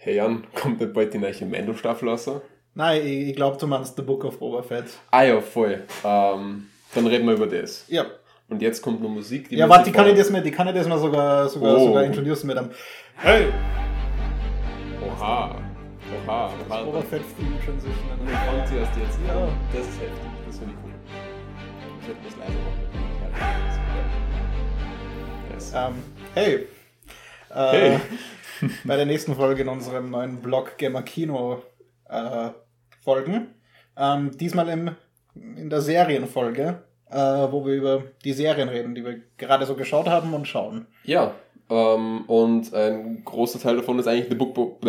Hey Jan, kommt nicht bald die neue Mando-Staffel raus? Nein, ich, ich glaube, du meinst The Book of Boba Fett. Ah ja, voll. Ähm, dann reden wir über das. Ja. Und jetzt kommt noch Musik. ja, warte, die kann, ich das mal, die kann ich das mal sogar, sogar, Oh. sogar introducen mit einem Hey! Oha. Oha. das Boba Fett Theme Transition. Und dann kommt sie erst jetzt. Ja. Das ist heftig. Das finde ich cool. Ich hätte das leiser machen. Yes. Ähm, hey. Äh, Hey. Bei der nächsten Folge in unserem neuen Blog Gamer Kino äh, Folgen. Ähm, diesmal im, in der Serienfolge, äh, wo wir über die Serien reden, die wir gerade so geschaut haben und schauen. Ja, ähm, und ein großer Teil davon ist eigentlich The Book, Bo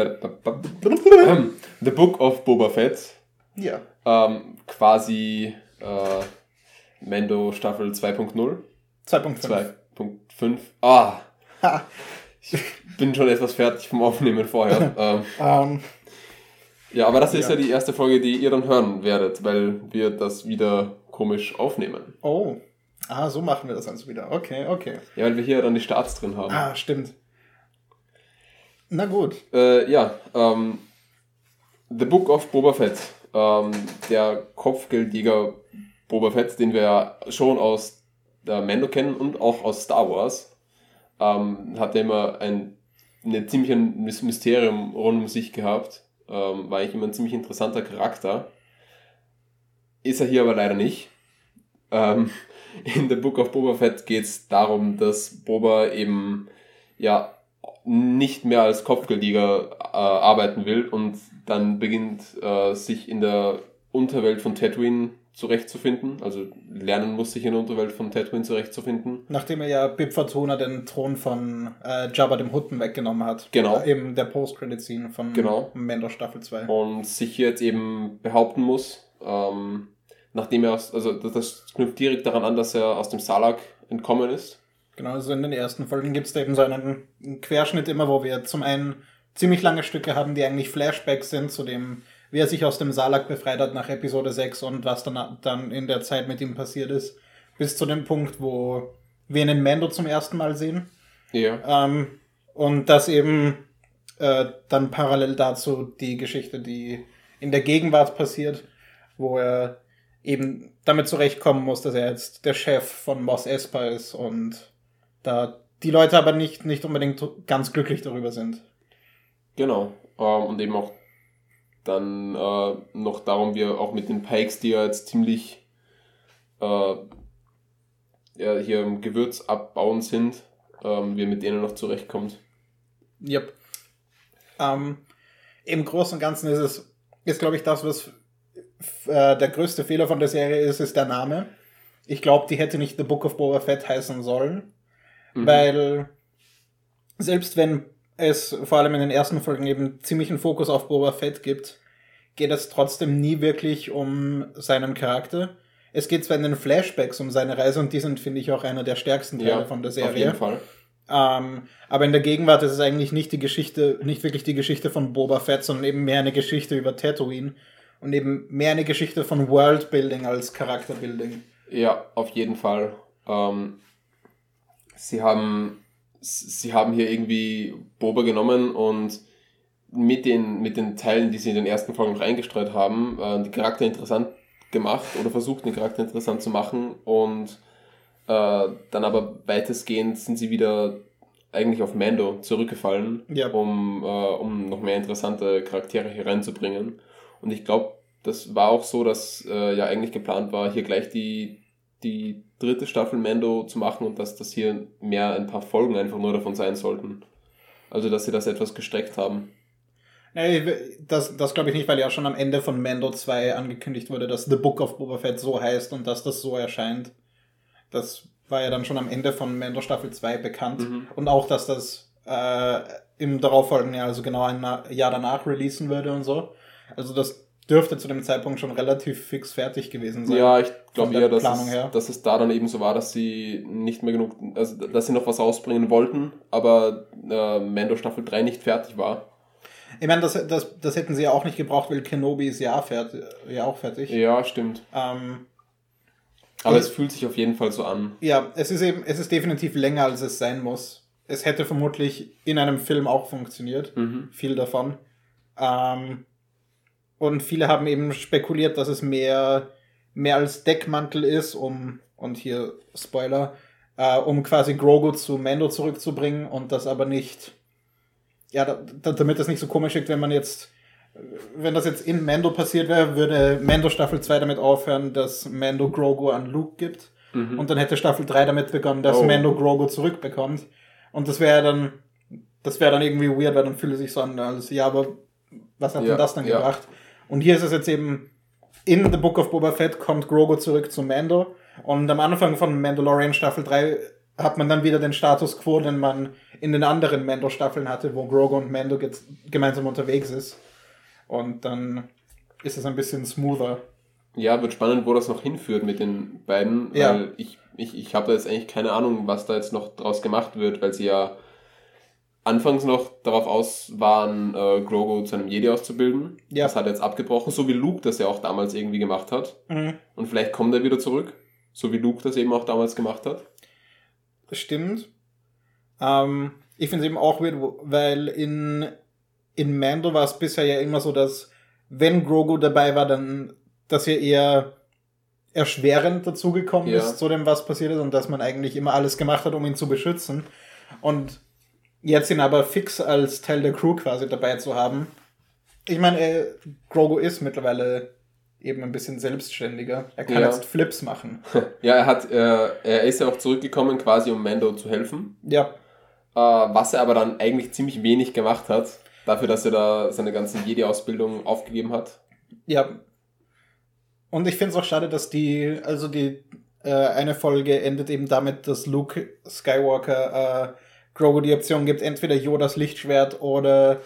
The Book of Boba Fett. Ja. Ähm, quasi äh, Mando Staffel 2.0. 2.5. 2.5. Ah, Ha. Ich bin schon etwas fertig vom Aufnehmen vorher. ähm, Ähm, ja, aber das ist ja. Ja. die erste Folge, die ihr dann hören werdet, weil wir das wieder komisch aufnehmen. oh. Ah, so machen wir das also wieder. Okay, okay. Ja, weil wir hier dann die Starts drin haben. Ah, stimmt. Na gut. Äh, ja, ähm, The Book of Boba Fett. Ähm, der Kopfgeldjäger Boba Fett, den wir ja schon aus der Mando kennen und auch aus Star Wars, ähm, hat er immer ein, ein ziemlich ein Mys- Mysterium rund um sich gehabt. Ähm, war eigentlich immer ein ziemlich interessanter Charakter. Ist er hier aber leider nicht. Ähm, in The Book of Boba Fett geht es darum, dass Boba eben ja nicht mehr als Kopfgeldjäger äh, arbeiten will und dann beginnt äh, sich in der Unterwelt von Tatooine zurechtzufinden, also lernen muss, sich in der Unterwelt von Tatooine zurechtzufinden. Nachdem er ja Bib Fortuna den Thron von äh, Jabba dem Hutten weggenommen hat. Genau. Äh, Eben der Post-Credit-Scene von Genau. Mando Staffel 2. und sich hier jetzt eben behaupten muss, ähm, nachdem er aus, also das, das knüpft direkt daran an, dass er aus dem Salak entkommen ist. Genau, also in den ersten Folgen gibt es da eben so einen Querschnitt immer, wo wir zum einen ziemlich lange Stücke haben, die eigentlich Flashbacks sind zu dem, wie er sich aus dem Salak befreit hat nach Episode 6 und was dann, dann in der Zeit mit ihm passiert ist. Bis zu dem Punkt, wo wir ihn in Mando zum ersten Mal sehen. Ja. Ähm, und das eben äh, dann parallel dazu die Geschichte, die in der Gegenwart passiert, wo er eben damit zurechtkommen muss, dass er jetzt der Chef von Mos Espa ist und da die Leute aber nicht, nicht unbedingt ganz glücklich darüber sind. Genau. Ähm, und eben auch dann äh, noch darum, wie er auch mit den Pikes, die ja jetzt ziemlich äh, ja, hier im Gewürz abbauen sind, ähm, wie er mit denen noch zurechtkommt. Yep. Ähm, Im Großen und Ganzen ist es, ist glaube ich, das, was äh, der größte Fehler von der Serie ist, ist der Name. Ich glaube, die hätte nicht The Book of Boba Fett heißen sollen. Mhm. Weil selbst wenn es vor allem in den ersten Folgen eben ziemlichen Fokus auf Boba Fett gibt, geht es trotzdem nie wirklich um seinen Charakter. Es geht zwar in den Flashbacks um seine Reise und die sind, finde ich, auch einer der stärksten Teile ja, von der Auf jeden Serie. Fall. Ähm, aber in der Gegenwart ist es eigentlich nicht die Geschichte, nicht wirklich die Geschichte von Boba Fett, sondern eben mehr eine Geschichte über Tatooine und eben mehr eine Geschichte von Worldbuilding als Charakterbuilding. Ja, auf jeden Fall. Ähm, sie haben sie haben hier irgendwie Boba genommen und mit den, mit den Teilen, die sie in den ersten Folgen noch eingestreut haben, äh, die Charakter interessant gemacht oder versucht, den Charakter interessant zu machen und äh, dann aber weitestgehend sind sie wieder eigentlich auf Mando zurückgefallen, Ja. um, äh, um noch mehr interessante Charaktere hier reinzubringen. Und ich glaube, das war auch so, dass äh, ja eigentlich geplant war, hier gleich die, die dritte Staffel Mando zu machen und dass das hier mehr ein paar Folgen einfach nur davon sein sollten. Also, dass sie das etwas gestreckt haben. Nee, das, das glaube ich nicht, weil ja schon am Ende von Mando 2 angekündigt wurde, dass The Book of Boba Fett so heißt und dass das so erscheint. Das war ja dann schon am Ende von Mando Staffel 2 bekannt. Mhm. Und auch, dass das äh, im darauffolgenden Jahr, also genau ein Jahr danach releasen würde und so. Also das dürfte zu dem Zeitpunkt schon relativ fix fertig gewesen sein. Ja, ich glaube eher, dass es, dass es da dann eben so war, dass sie nicht mehr genug, also dass sie noch was rausbringen wollten, aber äh, Mando Staffel 3 nicht fertig war. Ich meine, das, das, das hätten sie ja auch nicht gebraucht, weil Kenobi ist ja, fertig, ja auch fertig. Ja, stimmt. Ähm, Aber es fühlt sich auf jeden Fall so an. Ja, es ist eben, es ist definitiv länger, als es sein muss. es hätte vermutlich in einem Film auch funktioniert. Mhm. Viel davon. Ähm, und viele haben eben spekuliert, dass es mehr, mehr als Deckmantel ist, um, und hier Spoiler, äh, um quasi Grogu zu Mando zurückzubringen und das aber nicht, ja, da, da, damit das nicht so komisch wirkt, wenn man jetzt, wenn das jetzt in Mando passiert wäre, würde Mando Staffel 2 damit aufhören, dass Mando Grogu an Luke gibt. Mhm. Und dann hätte Staffel 3 damit begonnen, dass Oh. Mando Grogu zurückbekommt. Und das wäre dann, das wäre dann irgendwie weird, weil dann fühle sich so an, als, ja, aber was hat Ja, denn das dann ja. gebracht? Und hier ist es jetzt eben, in The Book of Boba Fett kommt Grogu zurück zu Mando. Und am Anfang von Mandalorian Staffel 3 hat man dann wieder den Status quo, den man in den anderen Mando-Staffeln hatte, wo Grogu und Mando ge- gemeinsam unterwegs ist. Und dann ist es ein bisschen smoother. Ja, wird spannend, wo das noch hinführt mit den beiden, Ja. weil ich, ich, ich habe da jetzt eigentlich keine Ahnung, was da jetzt noch draus gemacht wird, weil sie ja anfangs noch darauf aus waren, äh, Grogu zu einem Jedi auszubilden. Ja. Das hat er jetzt abgebrochen, so wie Luke das ja auch damals irgendwie gemacht hat. Mhm. Und vielleicht kommt er wieder zurück, so wie Luke das eben auch damals gemacht hat. Stimmt. Ähm, ich finde es eben auch weird, weil in, in Mando war es bisher ja immer so, dass wenn Grogu dabei war, dann, dass er eher erschwerend dazugekommen Ja. ist zu dem, was passiert ist und dass man eigentlich immer alles gemacht hat, um ihn zu beschützen. Und jetzt ihn aber fix als Teil der Crew quasi dabei zu haben. Ich meine, äh, Grogu ist mittlerweile eben ein bisschen selbstständiger. Er kann Ja. jetzt Flips machen. Ja, er hat, äh, er ist ja auch zurückgekommen, quasi um Mando zu helfen. Ja, Äh, was er aber dann eigentlich ziemlich wenig gemacht hat, dafür, dass er da seine ganze Jedi-Ausbildung aufgegeben hat. Ja. Und ich finde es auch schade, dass die, also die äh, eine Folge endet eben damit, dass Luke Skywalker äh, Grogu die Option gibt, entweder Yodas Lichtschwert oder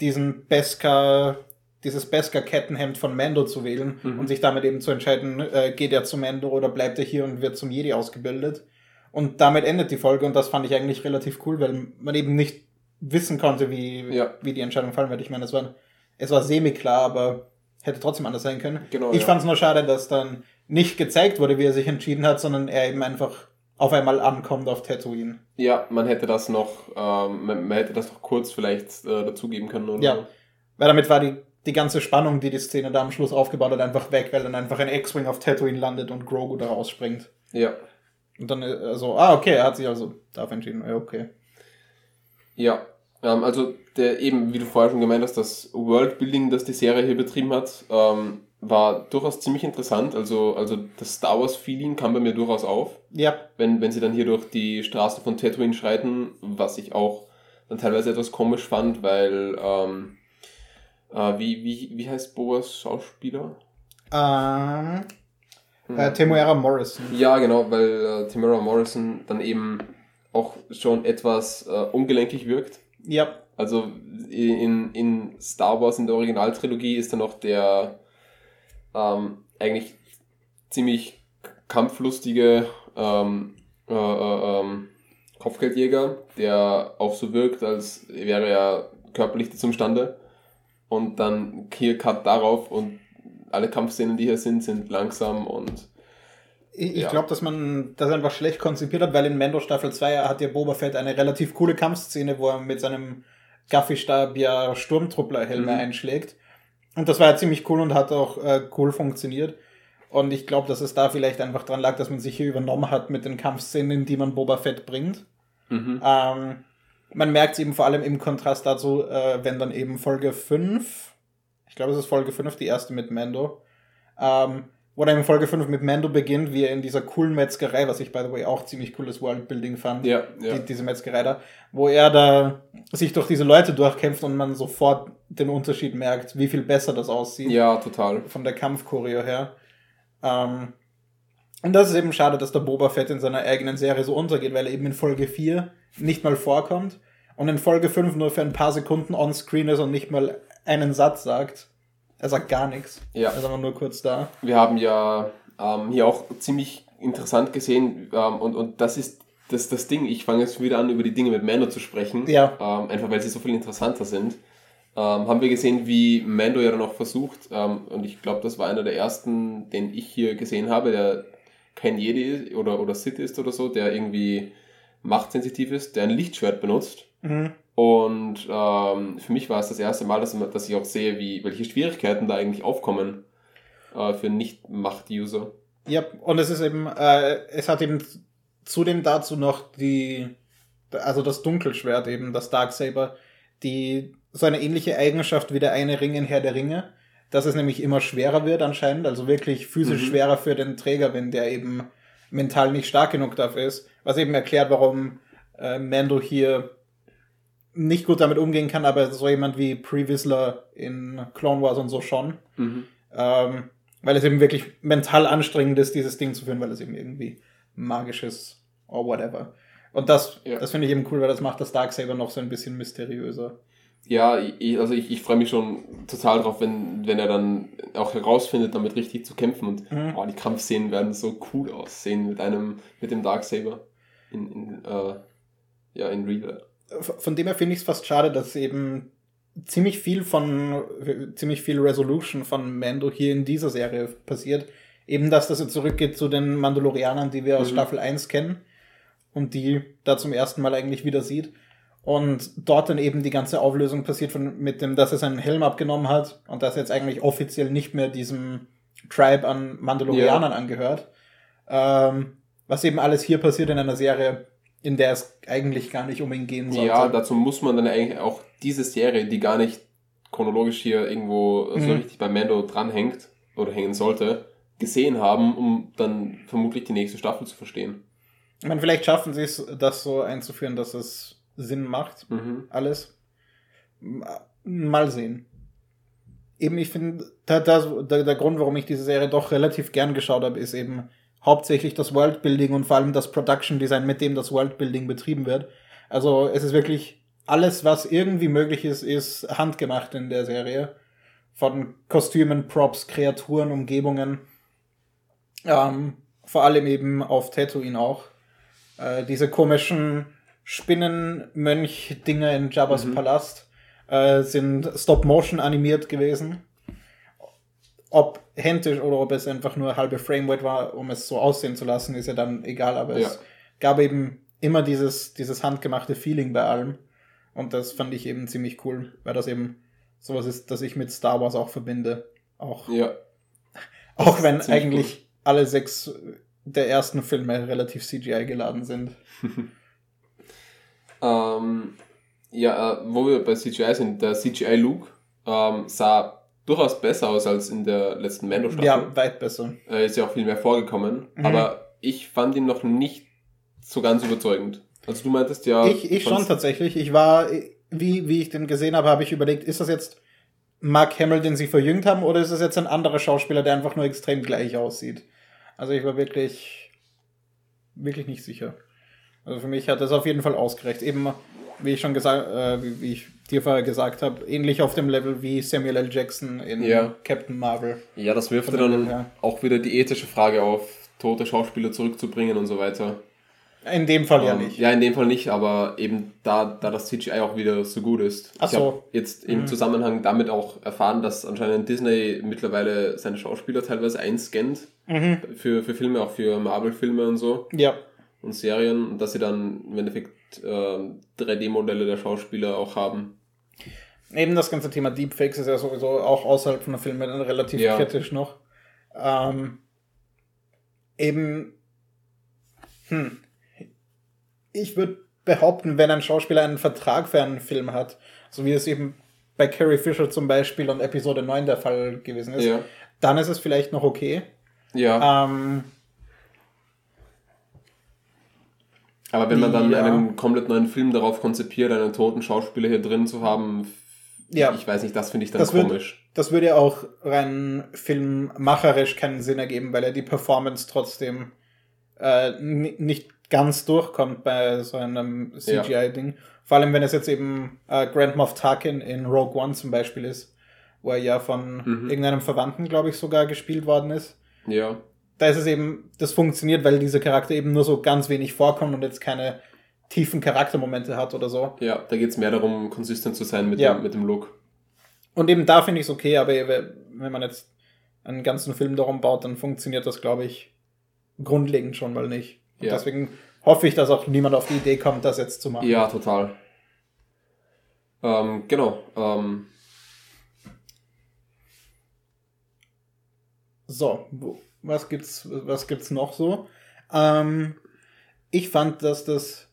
diesen Beskar, dieses Beskar-Kettenhemd von Mando zu wählen Mhm. und sich damit eben zu entscheiden, äh, geht er zu Mando oder bleibt er hier und wird zum Jedi ausgebildet. Und damit endet die Folge und das fand ich eigentlich relativ cool, weil man eben nicht wissen konnte, wie, Ja. wie die Entscheidung fallen wird. Ich meine, es war, es war semi-klar, aber hätte trotzdem anders sein können. Genau, ich ja. fand es nur schade, dass dann nicht gezeigt wurde, wie er sich entschieden hat, sondern er eben einfach auf einmal ankommt auf Tatooine. Ja, man hätte das noch, ähm, man, hätte das noch kurz vielleicht äh, dazugeben können oder Ja. so. Weil damit war die, die ganze Spannung, die die Szene da am Schluss aufgebaut hat, einfach weg, weil dann einfach ein X-Wing auf Tatooine landet und Grogu da rausspringt. Ja. Und dann äh, so, ah, okay, er hat sich also dafür entschieden. Ja, okay. Ja. Ähm, also der eben, wie du vorher schon gemeint hast, das Worldbuilding, das die Serie hier betrieben hat, ähm, war durchaus ziemlich interessant. Also, also das Star Wars-Feeling kam bei mir durchaus auf. Ja, wenn, wenn sie dann hier durch die Straße von Tatooine schreiten, was ich auch dann teilweise etwas komisch fand, weil, ähm, äh, wie, wie, wie heißt Boas Schauspieler? ähm, Hm. äh, Temuera Morrison. Ja, genau, weil äh, Tamara Morrison dann eben auch schon etwas äh, ungelenkig wirkt. Ja, Also in, in Star Wars, in der Originaltrilogie, ist dann noch der ähm, eigentlich ziemlich kampflustige ähm, äh, äh, ähm, Kopfgeldjäger, der auch so wirkt, als wäre er körperlich zum Stande. Und dann hier Cut darauf und alle Kampfszenen, die hier sind, sind langsam und Ich, Ja. glaube, dass man das einfach schlecht konzipiert hat, weil in Mando Staffel 2 hat ja Boba Fett eine relativ coole Kampfszene, wo er mit seinem Gaffy-Stab ja Sturmtruppler-Helme Mhm. einschlägt. Und das war ja ziemlich cool und hat auch äh, cool funktioniert. Und ich glaube, dass es da vielleicht einfach dran lag, dass man sich hier übernommen hat mit den Kampfszenen, die man Boba Fett bringt. mhm. Ähm, man merkt es eben vor allem im Kontrast dazu, äh, wenn dann eben Folge 5, ich glaube es ist Folge 5, die erste mit Mando, ähm, wo dann in Folge 5 mit Mando beginnt, wie er in dieser coolen Metzgerei, was ich by the way auch ziemlich cooles Worldbuilding fand, ja, ja. die, diese Metzgerei da, wo er da sich durch diese Leute durchkämpft und man sofort den Unterschied merkt, wie viel besser das aussieht ja, total. von der Kampfchoreo her. Ähm, und das ist eben schade, dass der Boba Fett in seiner eigenen Serie so untergeht, weil er eben in Folge 4 nicht mal vorkommt und in Folge 5 nur für ein paar Sekunden on-screen ist und nicht mal einen Satz sagt. Er sagt gar nichts. Ja. Er ist aber nur kurz da. Wir haben ja ähm, hier auch ziemlich interessant gesehen ähm, und, und das ist das, das Ding. Ich fange jetzt wieder an, über die Dinge mit Mando zu sprechen. Ja. Ähm, einfach weil sie so viel interessanter sind. Ähm, haben wir gesehen, wie Mando ja dann auch versucht, ähm, und ich glaube, das war einer der ersten, den ich hier gesehen habe, der kein Jedi ist oder, oder Sith ist oder so, der irgendwie machtsensitiv ist, der ein Lichtschwert benutzt. Mhm. Und ähm, für mich war es das erste Mal, dass, dass ich auch sehe, wie, welche Schwierigkeiten da eigentlich aufkommen äh, für Nicht-Macht-User. Ja, und es ist eben, äh, es hat eben zudem dazu noch die, also das Dunkelschwert eben, das Darksaber, die so eine ähnliche Eigenschaft wie der eine Ring in Herr der Ringe, dass es nämlich immer schwerer wird anscheinend, also wirklich physisch Mhm. schwerer für den Träger, wenn der eben mental nicht stark genug dafür ist, was eben erklärt, warum äh, Mando hier nicht gut damit umgehen kann, aber so jemand wie Pre Whistler in Clone Wars und so schon. Mhm. Ähm, weil es eben wirklich mental anstrengend ist, dieses Ding zu führen, weil es eben irgendwie magisch ist or whatever. Und das, Ja. das finde ich eben cool, weil das macht das Darksaber noch so ein bisschen mysteriöser. Ja, ich, also ich, ich freue mich schon total drauf, wenn, wenn er dann auch herausfindet, damit richtig zu kämpfen. Und Mhm. oh, die Kampfszenen werden so cool aussehen mit einem, mit dem Darksaber in, in, äh, ja, in Real. Von dem her finde ich es fast schade, dass eben ziemlich viel von, ziemlich viel Resolution von Mando hier in dieser Serie passiert. Eben, dass das jetzt zurückgeht zu den Mandalorianern, die wir aus Mhm. Staffel 1 kennen und die da zum ersten Mal eigentlich wieder sieht. Und dort dann eben die ganze Auflösung passiert von, mit dem, dass er seinen Helm abgenommen hat und dass er jetzt eigentlich offiziell nicht mehr diesem Tribe an Mandalorianern angehört. Ähm, was eben alles hier passiert in einer Serie, in der es eigentlich gar nicht um ihn gehen sollte. Ja, dazu muss man dann eigentlich auch diese Serie, die gar nicht chronologisch hier irgendwo so Mhm. richtig bei Mando dranhängt oder hängen sollte, gesehen haben, um dann vermutlich die nächste Staffel zu verstehen. Ich meine, vielleicht schaffen sie es, das so einzuführen, dass es Sinn macht, Mhm. alles. Mal sehen. Eben, ich finde, da, der, der Grund, warum ich diese Serie doch relativ gern geschaut habe, ist eben hauptsächlich das Worldbuilding und vor allem das Production Design, mit dem das Worldbuilding betrieben wird. Also es ist wirklich alles, was irgendwie möglich ist, ist handgemacht in der Serie. Von Kostümen, Props, Kreaturen, Umgebungen. Ähm, vor allem eben auf Tatooine auch. Äh, diese komischen Spinnenmönch-Dinger in Jabba's Mhm. Palast äh, sind Stop-Motion animiert gewesen. Ob händisch oder ob es einfach nur halbe Framerate war, um es so aussehen zu lassen, ist ja dann egal, aber Ja. es gab eben immer dieses, dieses handgemachte Feeling bei allem. Und das fand ich eben ziemlich cool, weil das eben sowas ist, das ich mit Star Wars auch verbinde. Auch, Ja, auch wenn eigentlich alle sechs der ersten Filme relativ CGI geladen sind. Ähm, ja, äh, wo wir bei CGI sind, der CGI Luke ähm, sah durchaus besser aus als in der letzten Mando-Staffel. Ja, weit besser. Äh, ist ja auch viel mehr vorgekommen. Mhm. Aber ich fand ihn noch nicht so ganz überzeugend. Also du meintest ja... Ich, ich schon tatsächlich. Ich war, wie, wie ich den gesehen habe, habe ich überlegt, ist das jetzt Mark Hamill, den sie verjüngt haben, oder ist das jetzt ein anderer Schauspieler, der einfach nur extrem gleich aussieht? Also ich war wirklich, wirklich nicht sicher. Also für mich hat das auf jeden Fall ausgereicht. Eben, wie ich schon gesagt, äh, wie, wie ich dir vorher gesagt habe, ähnlich auf dem Level wie Samuel L. Jackson in Ja. Captain Marvel. Ja, das wirft ja dann her. auch wieder die ethische Frage auf, tote Schauspieler zurückzubringen und so weiter. In dem Fall ja Ähm, nicht. Ja, in dem Fall nicht, aber eben da, da das CGI auch wieder so gut ist. Ach ich so. jetzt im Mhm. Zusammenhang damit auch erfahren, dass anscheinend Disney mittlerweile seine Schauspieler teilweise einscannt Mhm. für, für Filme, auch für Marvel-Filme und so Ja. und Serien und dass sie dann im Endeffekt ähm, 3D-Modelle der Schauspieler auch haben. Eben das ganze Thema Deepfakes ist ja sowieso auch außerhalb von der dann relativ Ja. kritisch noch. Ähm, eben, hm, ich würde behaupten, wenn ein Schauspieler einen Vertrag für einen Film hat, so wie es eben bei Carrie Fisher zum Beispiel und Episode 9 der Fall gewesen ist, Ja. dann ist es vielleicht noch okay. Ja, Ähm, aber wenn man dann ja. einen komplett neuen Film darauf konzipiert, einen toten Schauspieler hier drin zu haben, ja, ich weiß nicht, das finde ich dann Das komisch. das würde ja auch rein filmmacherisch keinen Sinn ergeben, weil ja die Performance trotzdem äh, ni- nicht ganz durchkommt bei so einem CGI-Ding. Vor allem, wenn es jetzt eben äh, Grand Moff Tarkin in Rogue One zum Beispiel ist, wo er ja von Mhm. irgendeinem Verwandten, glaube ich, sogar gespielt worden ist. Ja. Da ist es eben, das funktioniert, weil dieser Charakter eben nur so ganz wenig vorkommt und jetzt keine tiefen Charaktermomente hat oder so. Ja, da geht es mehr darum, konsistent zu sein mit, Ja. dem, mit dem Look. Und eben da finde ich es okay, aber wenn man jetzt einen ganzen Film darum baut, dann funktioniert das, glaube ich, grundlegend schon mal nicht. Und Ja. deswegen hoffe ich, dass auch niemand auf die Idee kommt, das jetzt zu machen. Ja, total. Ähm, genau. Ähm, So, was gibt's, was gibt's noch so? Ähm, ich fand, dass das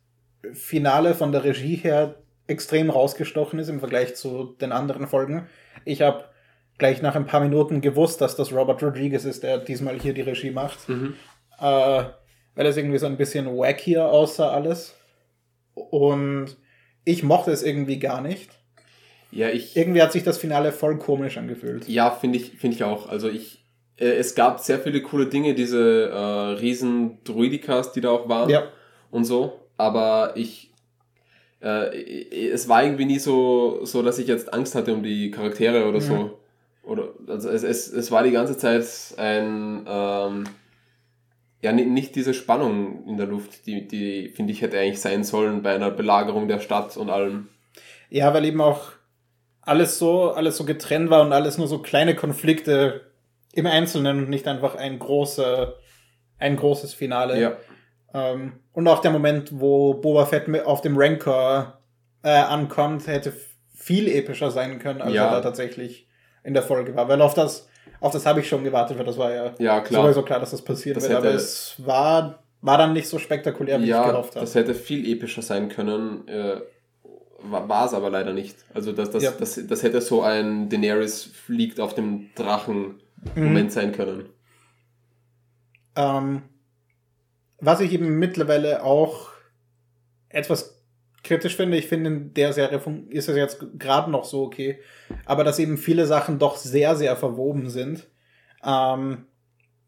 Finale von der Regie her extrem rausgestochen ist im Vergleich zu den anderen Folgen. Ich habe gleich nach ein paar Minuten gewusst, dass das Robert Rodriguez ist, der diesmal hier die Regie macht. mhm. Äh, weil es irgendwie so ein bisschen wackier aussah alles. Und ich mochte es irgendwie gar nicht. Ja, ich. Irgendwie hat sich das Finale voll komisch angefühlt. Ja, finde ich, finde ich auch. Also ich, äh, es gab sehr viele coole Dinge, diese äh, riesen Druidikas, die da auch waren Ja. und so. Aber ich, äh, es war irgendwie nie so, so, dass ich jetzt Angst hatte um die Charaktere oder Mhm. so. Oder, also es, es, es war die ganze Zeit ein, ähm, ja, ni- nicht diese Spannung in der Luft, die, die finde ich hätte eigentlich sein sollen bei einer Belagerung der Stadt und allem. Ja, weil eben auch alles so, alles so getrennt war und alles nur so kleine Konflikte im Einzelnen und nicht einfach ein großer, ein großes Finale. Ja, Ähm, und auch der Moment, wo Boba Fett auf dem Rancor äh, ankommt, hätte viel epischer sein können, als Ja. er da tatsächlich in der Folge war. Weil auf das, auf das habe ich schon gewartet, weil das war ja ja klar. sowieso klar, dass das passiert Das wird. Aber es war, war dann nicht so spektakulär, wie ich ja, gehofft habe. das hätte viel epischer sein können. Äh, war es aber leider nicht. Also das, das, Ja. das, das hätte so ein Daenerys fliegt auf dem Drachen Mhm. Moment sein können. Ähm, was ich eben mittlerweile auch etwas kritisch finde, ich finde, in der Serie ist es jetzt gerade noch so okay, aber dass eben viele Sachen doch sehr, sehr verwoben sind. Ähm,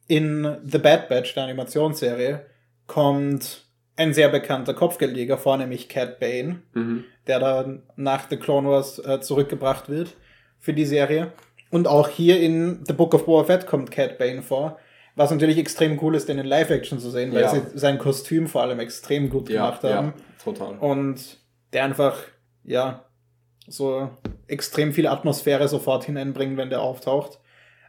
in The Bad Batch, der Animationsserie, kommt ein sehr bekannter Kopfgeldjäger vor, nämlich Cat Bane Mhm. der dann nach The Clone Wars äh, zurückgebracht wird für die Serie. Und auch hier in The Book of Boba Fett kommt Cat Bane vor, was natürlich extrem cool ist, den in Live-Action zu sehen, weil Ja. sie sein Kostüm vor allem extrem gut Ja, gemacht haben. ja, total. Und der einfach, ja, so extrem viel Atmosphäre sofort hineinbringt, wenn der auftaucht.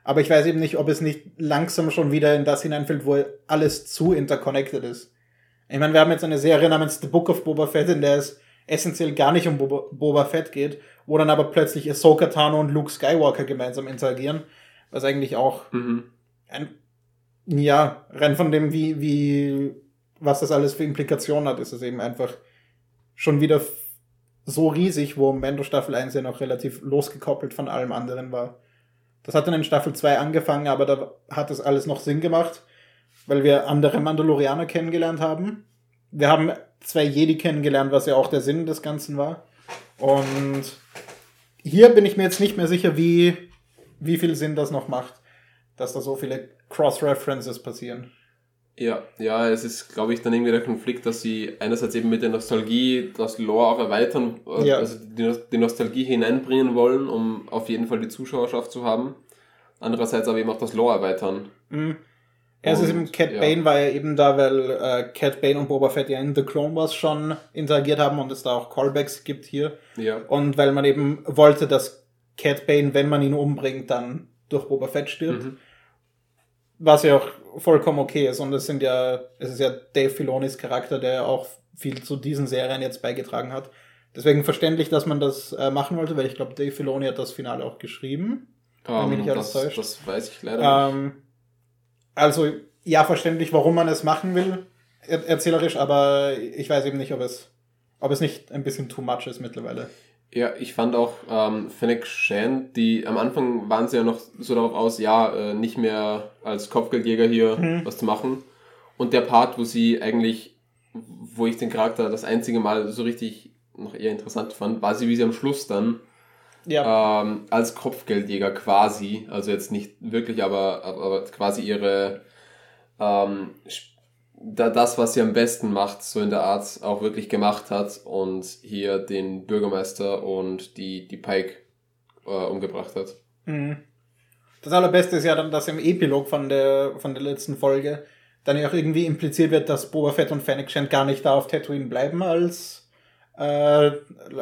Aber ich weiß eben nicht, ob es nicht langsam schon wieder in das hineinfällt, wo alles zu interconnected ist. Ich meine, wir haben jetzt eine Serie namens The Book of Boba Fett, in der es essentiell gar nicht um Boba, Boba Fett geht, wo dann aber plötzlich Ahsoka Tano und Luke Skywalker gemeinsam interagieren, was eigentlich auch Mhm. ein, ja, rein von dem, wie, wie, was das alles für Implikationen hat, ist es eben einfach schon wieder so riesig, wo Mando Staffel 1 ja noch relativ losgekoppelt von allem anderen war. Das hat dann in Staffel 2 angefangen, aber da hat das alles noch Sinn gemacht, weil wir andere Mandalorianer kennengelernt haben. Wir haben zwei Jedi kennengelernt, was ja auch der Sinn des Ganzen war. Und hier bin ich mir jetzt nicht mehr sicher, wie, wie viel Sinn das noch macht, dass da so viele Cross-References passieren. Ja, ja, es ist, glaube ich, dann irgendwie der Konflikt, dass sie einerseits eben mit der Nostalgie das Lore auch erweitern, äh, Ja. also die, die Nostalgie hineinbringen wollen, um auf jeden Fall die Zuschauerschaft zu haben. Andererseits aber eben auch das Lore erweitern. Mhm. Erst ist eben Cat ja. Bane war ja eben da, weil äh, Cat Bane und Boba Fett ja in The Clone Wars schon interagiert haben und es da auch Callbacks gibt hier. Ja, Und weil man eben wollte, dass Cat Bane, wenn man ihn umbringt, dann durch Boba Fett stirbt. Mhm. Was ja auch vollkommen okay ist. Und es sind ja, es ist ja Dave Filonis Charakter, der auch viel zu diesen Serien jetzt beigetragen hat. Deswegen verständlich, dass man das äh, machen wollte, weil ich glaube, Dave Filoni hat das Finale auch geschrieben. Wenn mich ähm, nicht alles das, täuscht. das weiß ich leider nicht. Also, ja, verständlich, warum man es machen will, er erzählerisch, aber ich weiß eben nicht, ob es, ob es nicht ein bisschen too much ist mittlerweile. Ja, ich fand auch ähm, Fennec Shan, die am Anfang waren sie ja noch so darauf aus, ja, äh, nicht mehr als Kopfgeldjäger hier Mhm. was zu machen. Und der Part, wo sie eigentlich, wo ich den Charakter das einzige Mal so richtig noch eher interessant fand, war sie, wie sie am Schluss dann Ja, ähm, als Kopfgeldjäger quasi, also jetzt nicht wirklich, aber, aber quasi ihre ähm, da, das, was sie am besten macht, so in der Art auch wirklich gemacht hat und hier den Bürgermeister und die, die Pike äh, umgebracht hat. mhm. das allerbeste ist ja dann, dass im Epilog von der, von der letzten Folge dann ja auch irgendwie impliziert wird, dass Boba Fett und Fennec Shand gar nicht da auf Tatooine bleiben als, äh,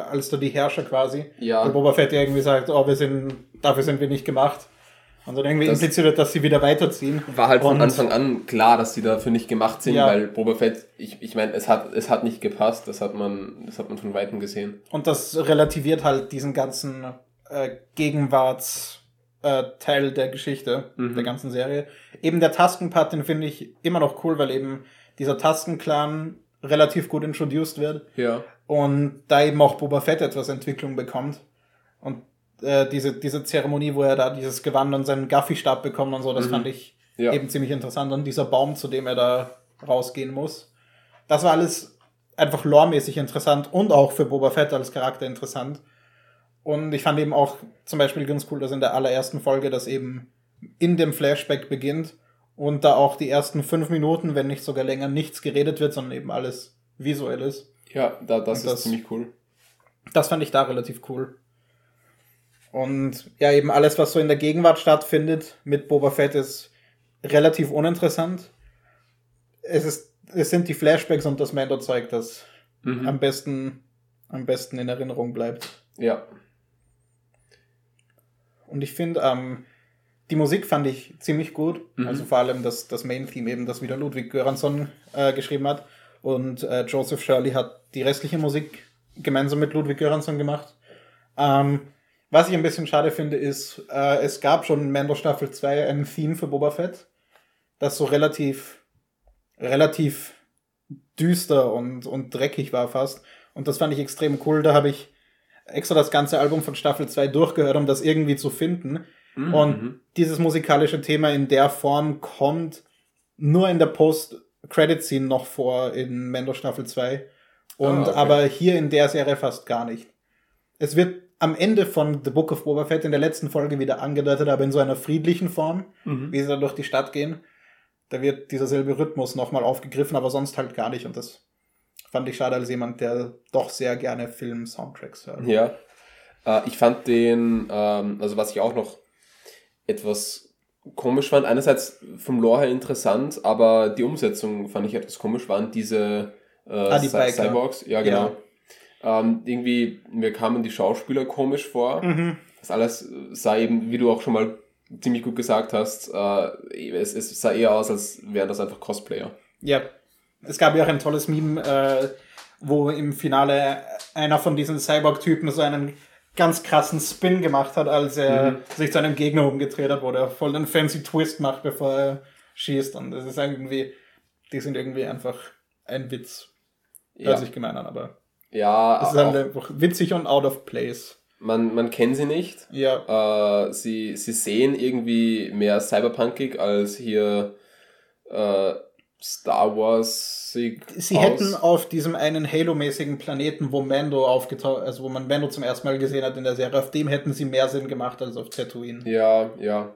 als da die Herrscher quasi. Weil Ja, Boba Fett irgendwie sagt, oh, wir sind, dafür sind wir nicht gemacht. Und dann irgendwie das impliziert, dass sie wieder weiterziehen. War halt von Anfang an klar, dass sie dafür nicht gemacht sind, ja. weil Boba Fett, ich, ich meine, es hat, es hat nicht gepasst, das hat man, das hat man von Weitem gesehen. Und das relativiert halt diesen ganzen äh, Gegenwartsteil äh, der Geschichte, mhm. der ganzen Serie. Eben der Taskenpart, den finde ich immer noch cool, weil eben dieser Taskenclan relativ gut introduced wird. Ja. Und da eben auch Boba Fett etwas Entwicklung bekommt. Und äh, diese, diese Zeremonie, wo er da dieses Gewand und seinen Gaffy-Stab bekommt und so, das mhm. fand ich ja. eben ziemlich interessant. Und dieser Baum, zu dem er da rausgehen muss. Das war alles einfach loremäßig interessant und auch für Boba Fett als Charakter interessant. Und ich fand eben auch zum Beispiel ganz cool, dass in der allerersten Folge das eben in dem Flashback beginnt und da auch die ersten fünf Minuten, wenn nicht sogar länger, nichts geredet wird, sondern eben alles visuell ist. Ja, da, das und ist ziemlich cool. Das fand ich da relativ cool. Und ja, eben alles, was so in der Gegenwart stattfindet mit Boba Fett, ist relativ uninteressant. Es, ist, es sind die Flashbacks und das Mando-Zeug, das mhm. am, besten, am besten in Erinnerung bleibt. Ja. Und ich finde, ähm, die Musik fand ich ziemlich gut. Mhm. Also vor allem das, das Main-Theme eben, das wieder Ludwig Göransson äh, geschrieben hat. Und äh, Joseph Shirley hat die restliche Musik gemeinsam mit Ludwig Göransson gemacht. Ähm, was ich ein bisschen schade finde, ist, äh, es gab schon in Mando Staffel 2 ein Theme für Boba Fett, das so relativ, relativ düster und, und dreckig war fast. Und das fand ich extrem cool. Da habe ich extra das ganze Album von Staffel 2 durchgehört, um das irgendwie zu finden. Mhm. Und mhm. dieses musikalische Thema in der Form kommt nur in der Post-Credit-Scene noch vor in Mendo Staffel 2. Und ah, okay. aber hier in der Serie fast gar nicht. Es wird am Ende von The Book of Boba Fett in der letzten Folge wieder angedeutet, aber in so einer friedlichen Form, mhm. wie sie da durch die Stadt gehen. Da wird dieser selbe Rhythmus nochmal aufgegriffen, aber sonst halt gar nicht. Und das fand ich schade als jemand, der doch sehr gerne Film-Soundtracks hört. Ja. Äh, ich fand den, ähm, also was ich auch noch etwas komisch fand. Einerseits vom Lore her interessant, aber die Umsetzung fand ich etwas komisch, waren diese äh, ah, die Cy Cyborgs. Ja, genau. Ja. Ähm, irgendwie, mir kamen die Schauspieler komisch vor. Mhm. Das alles sah eben, wie du auch schon mal ziemlich gut gesagt hast, äh, es, es sah eher aus, als wären das einfach Cosplayer. Ja. Es gab ja auch ein tolles Meme, äh, wo im Finale einer von diesen Cyborg-Typen so einen ganz krassen Spin gemacht hat, als er mhm. sich zu einem Gegner umgedreht hat, wo der voll den fancy Twist macht, bevor er schießt. Und das ist irgendwie, die sind irgendwie einfach ein Witz. Ja. Hört sich gemein an, aber. Ja, das ist halt einfach witzig und out of place. Man, man kennt sie nicht. Ja. Äh, sie, sie sehen irgendwie mehr cyberpunkig als hier äh, Star Wars. Sie aus. hätten auf diesem einen Halo-mäßigen Planeten, wo Mando aufgetaucht, also wo man Mando zum ersten Mal gesehen hat in der Serie, auf dem hätten sie mehr Sinn gemacht als auf Tatooine. Ja, ja.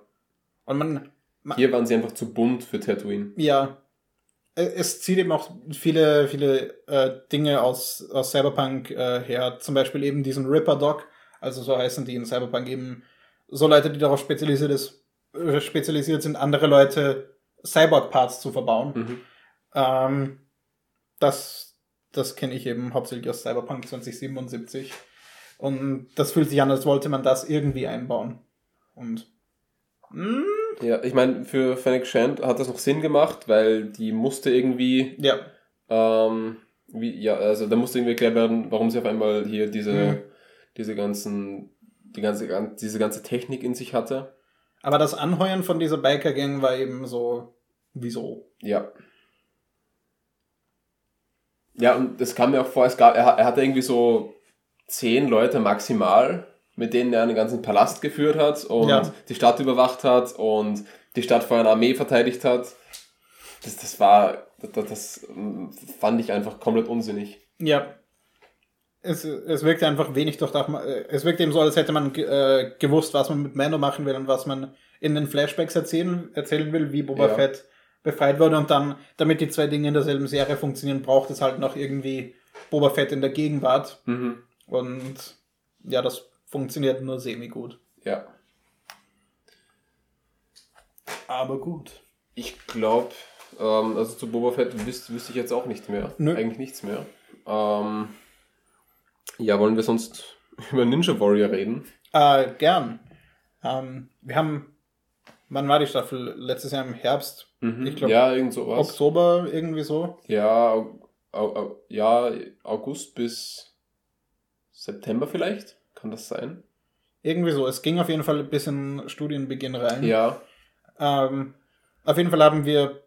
Und man, man hier waren sie einfach zu bunt für Tatooine. Ja. Es zieht eben auch viele, viele äh, Dinge aus, aus Cyberpunk äh, her. Zum Beispiel eben diesen Ripper Dog. Also so heißen die in Cyberpunk eben so Leute, die darauf spezialisiert, ist, äh, spezialisiert sind, andere Leute Cyborg-Parts zu verbauen. Mhm. Ähm, das das kenne ich eben hauptsächlich aus Cyberpunk 2077. Und das fühlt sich an, als wollte man das irgendwie einbauen. Und. Mh. Hm? Ja, ich meine, für Fennec Shand hat das noch Sinn gemacht, weil die musste irgendwie. Ja. Ähm, wie, ja, also da musste irgendwie erklärt werden, warum sie auf einmal hier diese, mhm. diese ganzen, die ganze, diese ganze Technik in sich hatte. Aber das Anheuern von dieser Biker-Gang war eben so, wieso? Ja. Ja, und es kam mir auch vor, es gab, er, er hatte irgendwie so zehn Leute maximal, mit denen er einen ganzen Palast geführt hat und ja. die Stadt überwacht hat und die Stadt vor einer Armee verteidigt hat. Das, das war, das, das fand ich einfach komplett unsinnig. Ja, es, es wirkte einfach wenig durchdacht. Es wirkte eben so, als hätte man äh, gewusst, was man mit Mando machen will und was man in den Flashbacks erzählen, erzählen will, wie Boba ja. Fett befreit wurde. Und dann, damit die zwei Dinge in derselben Serie funktionieren, braucht es halt noch irgendwie Boba Fett in der Gegenwart. Mhm. Und ja, das funktioniert nur semi-gut. Ja. Aber gut. Ich glaube, ähm, also zu Boba Fett wüsste, wüsste ich jetzt auch nicht mehr. Nö. Eigentlich nichts mehr. Ähm, ja, wollen wir sonst über Ninja Warrior reden? Äh, gern. Ähm, wir haben Wann war die Staffel? Letztes Jahr im Herbst? Mhm. Ich glaube, ja, irgend sowas. Oktober, irgendwie so. Ja, au, au, au, ja, August bis September vielleicht. Kann das sein? Irgendwie so. Es ging auf jeden Fall bis in Studienbeginn rein. Ja. Ähm, auf jeden Fall haben wir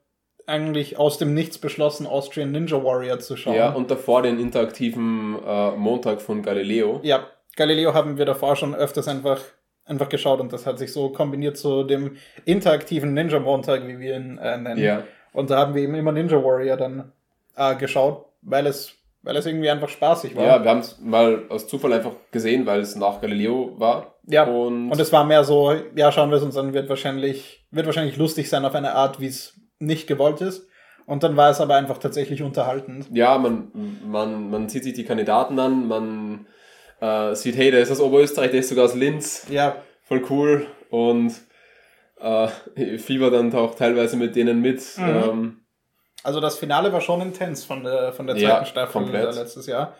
eigentlich aus dem Nichts beschlossen, Austrian Ninja Warrior zu schauen. Ja, und davor den interaktiven äh, Montag von Galileo. Ja, Galileo haben wir davor schon öfters einfach, einfach geschaut und das hat sich so kombiniert zu dem interaktiven Ninja Montag, wie wir ihn äh, nennen. Ja. Und da haben wir eben immer Ninja Warrior dann äh, geschaut, weil es, weil es irgendwie einfach spaßig war. Ja, wir haben es mal aus Zufall einfach gesehen, weil es nach Galileo war. Ja, Und, Und es war mehr so, ja, schauen wir es uns an, wird wahrscheinlich, wird wahrscheinlich lustig sein auf eine Art, wie es nicht gewollt ist. Und dann war es aber einfach tatsächlich unterhaltend. ja, man, man, man sieht sich die Kandidaten an, man äh, sieht, hey, der ist aus Oberösterreich, der ist sogar aus Linz, Ja, voll cool. Und äh, Fieber dann taucht teilweise mit denen mit. Mhm. Ähm, also das Finale war schon intens von der, von der Ja, zweiten Staffel komplett. äh, letztes Jahr.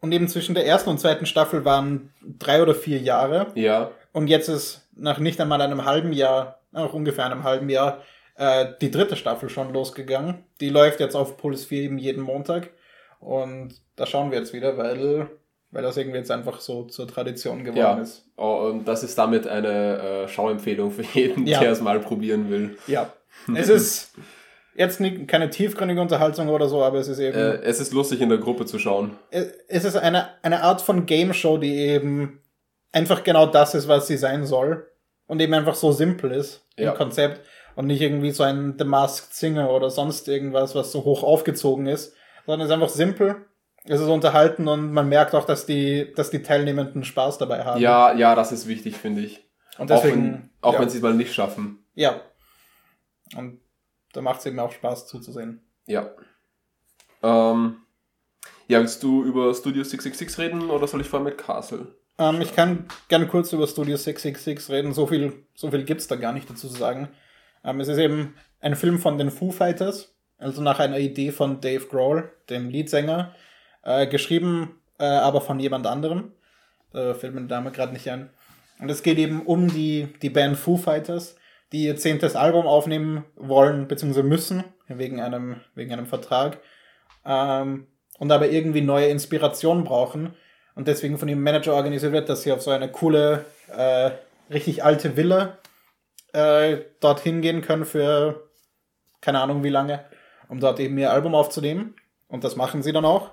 Und eben zwischen der ersten und zweiten Staffel waren drei oder vier Jahre. ja, Und jetzt ist nach nicht einmal einem halben Jahr, nach ungefähr einem halben Jahr, äh, die dritte Staffel schon losgegangen. Die läuft jetzt auf Puls 4 eben jeden Montag. Und da schauen wir jetzt wieder, weil, weil das irgendwie jetzt einfach so zur Tradition geworden ja. ist. Oh, und das ist damit eine äh, Schauempfehlung für jeden, Ja. der es mal probieren will. Ja. Es ist jetzt nicht, keine tiefgründige Unterhaltung oder so, aber es ist eben. Äh, es ist lustig in der Gruppe zu schauen. es ist eine, eine Art von Game Show, die eben einfach genau das ist, was sie sein soll. Und eben einfach so simpel ist im Ja. Konzept. Und nicht irgendwie so ein The Masked Singer oder sonst irgendwas, was so hoch aufgezogen ist. Sondern es ist einfach simpel. Es ist unterhalten und man merkt auch, dass die, dass die Teilnehmenden Spaß dabei haben. Ja, ja, das ist wichtig, finde ich. Und auch wenn, deswegen. auch ja. wenn sie es mal nicht schaffen. ja. Und da macht es eben auch Spaß zuzusehen. Ja. Ähm, ja, willst du über Studio 666 reden oder soll ich vorher mit Castle? Ähm, ich kann gerne kurz über Studio 666 reden. So viel, so viel gibt's da gar nicht dazu zu sagen. Ähm, es ist eben ein Film von den Foo Fighters, also nach einer Idee von Dave Grohl, dem Leadsänger, äh, geschrieben, äh, aber von jemand anderem. Da fällt mir der Name gerade nicht ein. Und es geht eben um die, die Band Foo Fighters, die ihr zehntes Album aufnehmen wollen, beziehungsweise müssen, wegen einem, wegen einem Vertrag. Ähm, und aber irgendwie neue Inspiration brauchen und deswegen von ihrem Manager organisiert wird, dass sie auf so eine coole, äh, richtig alte Villa äh, dorthin gehen können für keine Ahnung wie lange, um dort eben ihr Album aufzunehmen. Und das machen sie dann auch.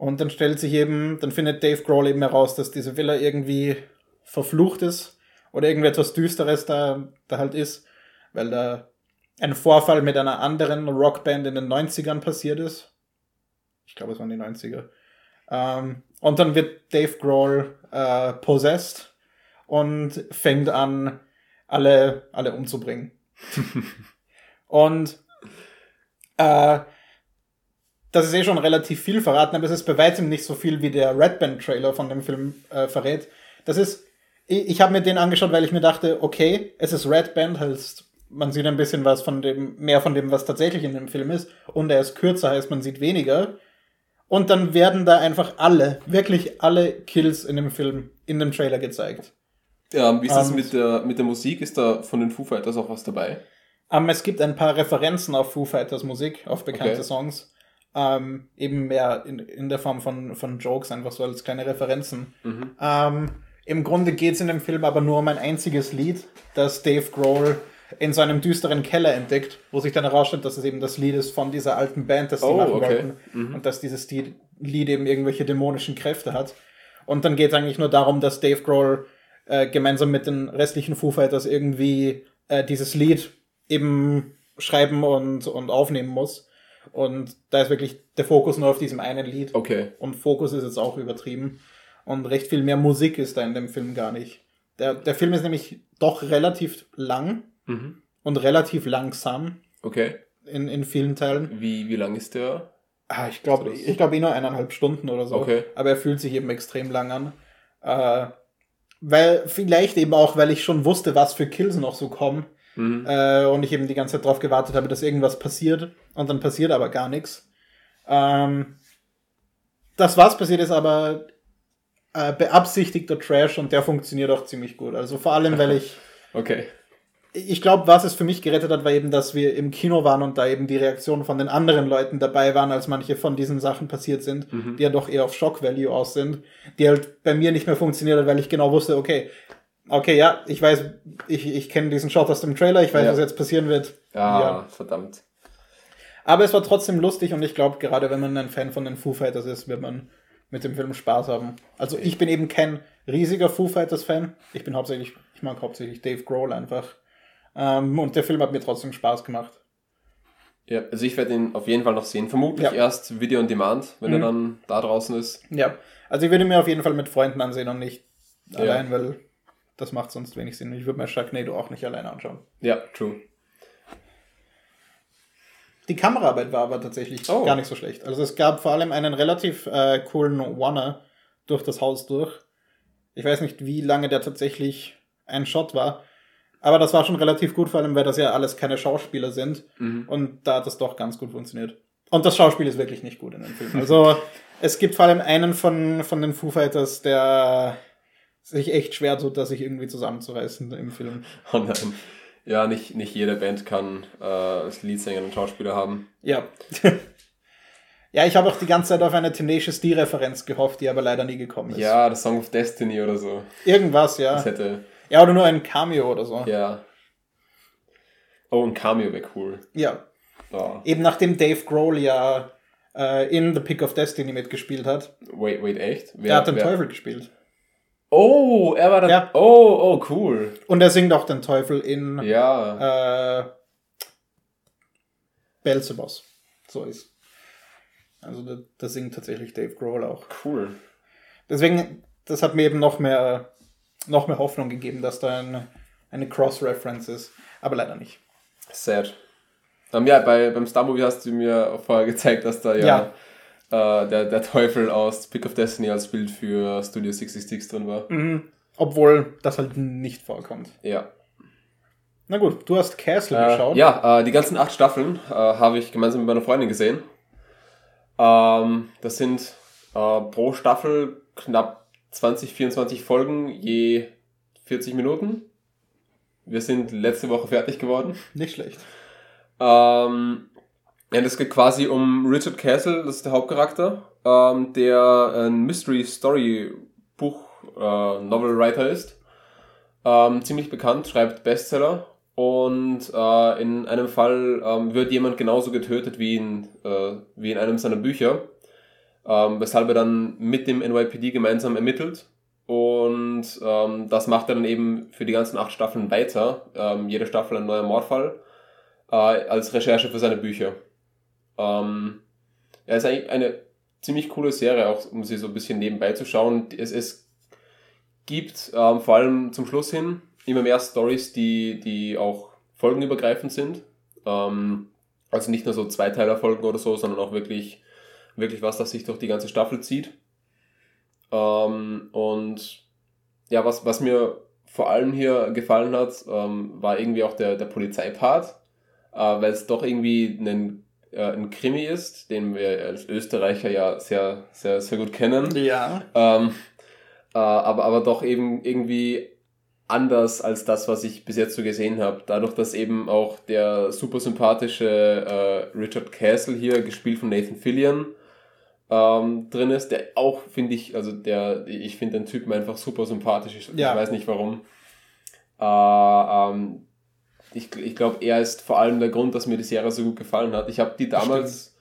Und dann stellt sich eben, dann findet Dave Grohl eben heraus, dass diese Villa irgendwie verflucht ist oder irgendetwas Düsteres da, da halt ist, weil da ein Vorfall mit einer anderen Rockband in den 90ern passiert ist. Ich glaube, es waren die 90er. Ähm, und dann wird Dave Grohl äh, possessed und fängt an, alle, alle umzubringen. und äh, das ist eh schon relativ viel verraten, aber es ist bei weitem nicht so viel, wie der Red Band Trailer von dem Film äh, verrät. Das ist, ich, ich habe mir den angeschaut, weil ich mir dachte, okay, es ist Red Band, heißt, man sieht ein bisschen was von dem, mehr von dem, was tatsächlich in dem Film ist. Und er ist kürzer, heißt, man sieht weniger. Und dann werden da einfach alle, wirklich alle Kills in dem Film, in dem Trailer gezeigt. Ja, wie ist das mit der, mit der Musik? Ist da von den Foo Fighters auch was dabei? Ähm, es gibt ein paar Referenzen auf Foo Fighters Musik, auf bekannte Okay. Songs. Ähm, eben mehr in, in der Form von, von Jokes, einfach so als kleine Referenzen. Mhm. Ähm, Im Grunde geht es in dem Film aber nur um ein einziges Lied, das Dave Grohl in so einem düsteren Keller entdeckt, wo sich dann herausstellt, dass es eben das Lied ist von dieser alten Band, das sie Oh, machen okay. wollten. Mhm. Und dass dieses Lied, Lied eben irgendwelche dämonischen Kräfte hat. Und dann geht es eigentlich nur darum, dass Dave Grohl äh, gemeinsam mit den restlichen Foo Fighters irgendwie äh, dieses Lied eben schreiben und, und aufnehmen muss. Und da ist wirklich der Fokus nur auf diesem einen Lied. Okay. Und Fokus ist jetzt auch übertrieben. Und recht viel mehr Musik ist da in dem Film gar nicht. Der, der Film ist nämlich doch relativ lang Mhm. und relativ langsam Okay. in, in vielen Teilen. Wie, wie lang ist der? Ah, ich glaube, ich glaube eh nur eineinhalb Stunden oder so. Okay. Aber er fühlt sich eben extrem lang an. Äh, weil, vielleicht eben auch, weil ich schon wusste, was für Kills noch so kommen. Mhm. Äh, und ich eben die ganze Zeit drauf gewartet habe, dass irgendwas passiert. Und dann passiert aber gar nichts. Ähm, das, was passiert, ist aber äh, beabsichtigter Trash und der funktioniert auch ziemlich gut. Also vor allem, weil ich, Okay. ich glaube, was es für mich gerettet hat, war eben, dass wir im Kino waren und da eben die Reaktionen von den anderen Leuten dabei waren, als manche von diesen Sachen passiert sind, Mhm. die ja doch eher auf Shock Value aus sind, die halt bei mir nicht mehr funktioniert hat, weil ich genau wusste, okay, okay, ja, ich weiß, ich, ich kenne diesen Shot aus dem Trailer, ich weiß, Ja. was jetzt passieren wird. Ja, Ja. verdammt. Aber es war trotzdem lustig und ich glaube, gerade wenn man ein Fan von den Foo Fighters ist, wird man mit dem Film Spaß haben. Also ich bin eben kein riesiger Foo Fighters Fan. Ich bin hauptsächlich, ich mag hauptsächlich Dave Grohl einfach. Ähm, und der Film hat mir trotzdem Spaß gemacht. Ja, also ich werde ihn auf jeden Fall noch sehen. Vermutlich Ja. erst Video on Demand, wenn Mhm. er dann da draußen ist. Ja, also ich würde mir auf jeden Fall mit Freunden ansehen und nicht Ja. allein, weil das macht sonst wenig Sinn. Ich würde mir Sharknado auch nicht alleine anschauen. Ja, true. Die Kameraarbeit war aber tatsächlich Oh. gar nicht so schlecht. Also es gab vor allem einen relativ äh, coolen Wanner durch das Haus durch. Ich weiß nicht, wie lange der tatsächlich ein Shot war, aber das war schon relativ gut, vor allem weil das ja alles keine Schauspieler sind. Mhm. Und da hat das doch ganz gut funktioniert. Und das Schauspiel ist wirklich nicht gut in dem Film. Also es gibt vor allem einen von, von den Foo Fighters, der sich echt schwer tut, das sich irgendwie zusammenzureißen im Film. Oh nein. Ja, nicht, nicht jede Band kann äh, als Leadsänger einen Schauspieler haben. Ja. ja, ich habe auch die ganze Zeit auf eine Tenacious D-Referenz gehofft, die aber leider nie gekommen ist. Ja, das Song of Destiny oder so. Irgendwas, ja. Das hätte. Ja, oder nur ein Cameo oder so. Ja. Ja. Oh, ein Cameo wäre cool. Oh. Eben nachdem Dave Grohl ja äh, in The Pick of Destiny mitgespielt hat. Wait, wait, echt? Wer, Der hat den wer- Teufel gespielt. Oh, er war da. Ja. Oh, oh, cool. Und er singt auch den Teufel in Ja. äh, Belzebos. So ist. Also da, da singt tatsächlich Dave Grohl auch. Cool. Deswegen, das hat mir eben noch mehr, noch mehr Hoffnung gegeben, dass da eine, eine Cross-Reference ist. Aber leider nicht. Sad. Ähm, ja, bei, beim Star Movie hast du mir vorher gezeigt, dass da ja, Äh, der, der Teufel aus Pick of Destiny als Bild für Studio 66 drin war. Mhm. Obwohl das halt nicht vorkommt. Ja. Na gut, du hast Castle Äh, geschaut. ja, äh, die ganzen acht Staffeln äh, habe ich gemeinsam mit meiner Freundin gesehen. Ähm, das sind äh, pro Staffel knapp 20, 24 Folgen, je 40 Minuten. Wir sind letzte Woche fertig geworden. Nicht schlecht. Ähm, ja, das geht quasi um Richard Castle, das ist der Hauptcharakter, ähm, der ein Mystery Story Buch äh, Novel Writer ist. Ähm, ziemlich bekannt, schreibt Bestseller und äh, in einem Fall ähm, wird jemand genauso getötet wie in, äh, wie in einem seiner Bücher, ähm, weshalb er dann mit dem NYPD gemeinsam ermittelt und ähm, das macht er dann eben für die ganzen acht Staffeln weiter, ähm, jede Staffel ein neuer Mordfall äh, als Recherche für seine Bücher. Ähm, ja, ist eigentlich eine ziemlich coole Serie, auch um sie so ein bisschen nebenbei zu schauen. Es, es gibt ähm, vor allem zum Schluss hin immer mehr Stories, die, die auch folgenübergreifend sind. Ähm, also nicht nur so Zweiteiler-Folgen oder so, sondern auch wirklich, wirklich was, das sich durch die ganze Staffel zieht. Ähm, und ja, was, was mir vor allem hier gefallen hat, ähm, war irgendwie auch der, der Polizeipart, äh, weil es doch irgendwie ein, äh, ein Krimi ist, den wir als Österreicher ja sehr, sehr, sehr gut kennen. Ja. Ähm, äh, aber, aber doch eben irgendwie anders als das, was ich bis jetzt so gesehen habe. Dadurch, dass eben auch der super sympathische äh, Richard Castle hier, gespielt von Nathan Fillion, ähm, drin ist, der auch, finde ich, also der, ich finde den Typen einfach super sympathisch. Ich, Ja. ich weiß nicht warum. Äh, ähm, ich ich glaube, er ist vor allem der Grund, dass mir die Serie so gut gefallen hat. Ich habe die damals,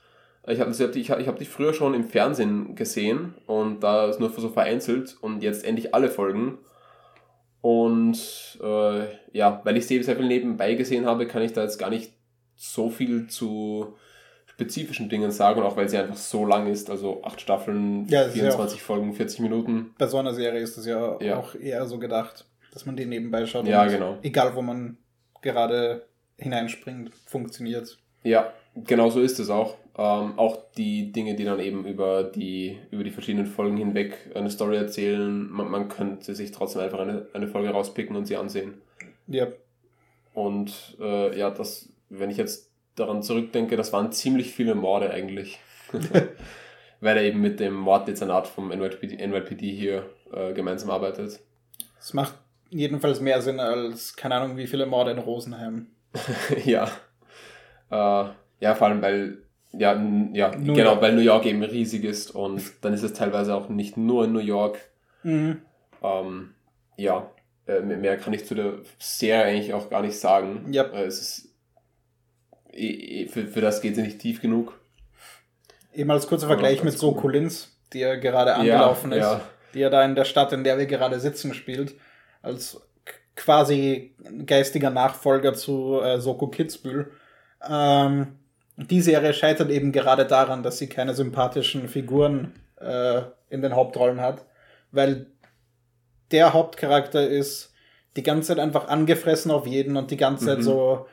ich habe die, ich hab, ich hab die früher schon im Fernsehen gesehen und da ist nur so vereinzelt und jetzt endlich alle Folgen. Und äh, ja, weil ich sie sehr viel nebenbei gesehen habe, kann ich da jetzt gar nicht so viel zu spezifischen Dingen sagen, und auch weil sie einfach so lang ist, also acht Staffeln, Ja, das ist ja 24 Folgen, 40 Minuten. Bei so einer Serie ist es ja, Ja. auch eher so gedacht, dass man die nebenbei schaut. Ja, und genau. Egal, wo man gerade hineinspringt, funktioniert. Ja, genau so ist es auch. Ähm, auch die Dinge, die dann eben über die, über die verschiedenen Folgen hinweg eine Story erzählen, man, man könnte sich trotzdem einfach eine, eine Folge rauspicken und sie ansehen. Ja, Und äh, ja, das, wenn ich jetzt daran zurückdenke, das waren ziemlich viele Morde eigentlich. Weil er eben mit dem Morddezernat vom NYPD, NYPD hier äh, gemeinsam arbeitet. es macht jedenfalls mehr Sinn als, keine Ahnung, wie viele Morde in Rosenheim. ja. Äh, ja, vor allem, weil, ja, ja New genau, York. weil New York eben riesig ist und dann ist es teilweise auch nicht nur in New York. Mhm. Ähm, ja, äh, mehr kann ich zu der Serie eigentlich auch gar nicht sagen. Ja. Äh, es ist, für, für das geht sie nicht tief genug. Eben als kurzer Vergleich mit So cool. Colinz, die ja gerade angelaufen ist, ja. die ja da in der Stadt, in der wir gerade sitzen, spielt, als quasi geistiger Nachfolger zu äh, Soko Kitzbühel. Ähm, die Serie scheitert eben gerade daran, dass sie keine sympathischen Figuren äh, in den Hauptrollen hat, weil der Hauptcharakter ist die ganze Zeit einfach angefressen auf jeden und die ganze Zeit Mhm. so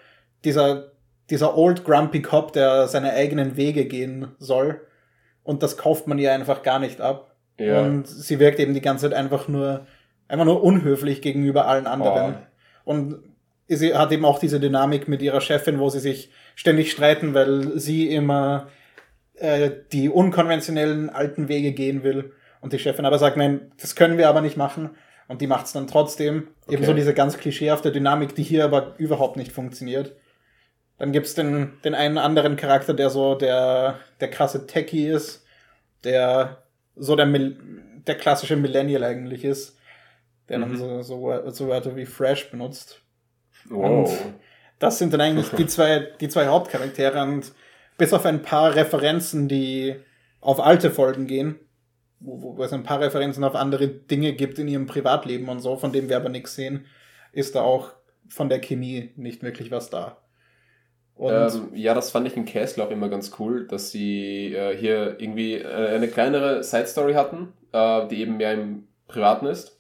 dieser, dieser old grumpy Cop, der seine eigenen Wege gehen soll. Und das kauft man ihr einfach gar nicht ab. Ja. Und sie wirkt eben die ganze Zeit einfach nur, einfach nur unhöflich gegenüber allen anderen. Oh. Und sie hat eben auch diese Dynamik mit ihrer Chefin, wo sie sich ständig streiten, weil sie immer äh, die unkonventionellen alten Wege gehen will. Und die Chefin aber sagt, nein, das können wir aber nicht machen. Und die macht es dann trotzdem. Ebenso Okay. diese ganz klischeehafte Dynamik, die hier aber überhaupt nicht funktioniert. Dann gibt's den, den einen anderen Charakter, der so der, der krasse Techie ist, der so der, Mil der klassische Millennial eigentlich ist, der dann Mhm. so, so, so Wörter wie Fresh benutzt. Wow. Das sind dann eigentlich die zwei, die zwei Hauptcharaktere und bis auf ein paar Referenzen, die auf alte Folgen gehen, wo, wo es ein paar Referenzen auf andere Dinge gibt in ihrem Privatleben und so, von dem wir aber nichts sehen, ist da auch von der Chemie nicht wirklich was da. Und Ähm, ja, das fand ich in Castle auch immer ganz cool, dass sie äh, hier irgendwie äh, eine kleinere Side-Story hatten, äh, die eben mehr im Privaten ist,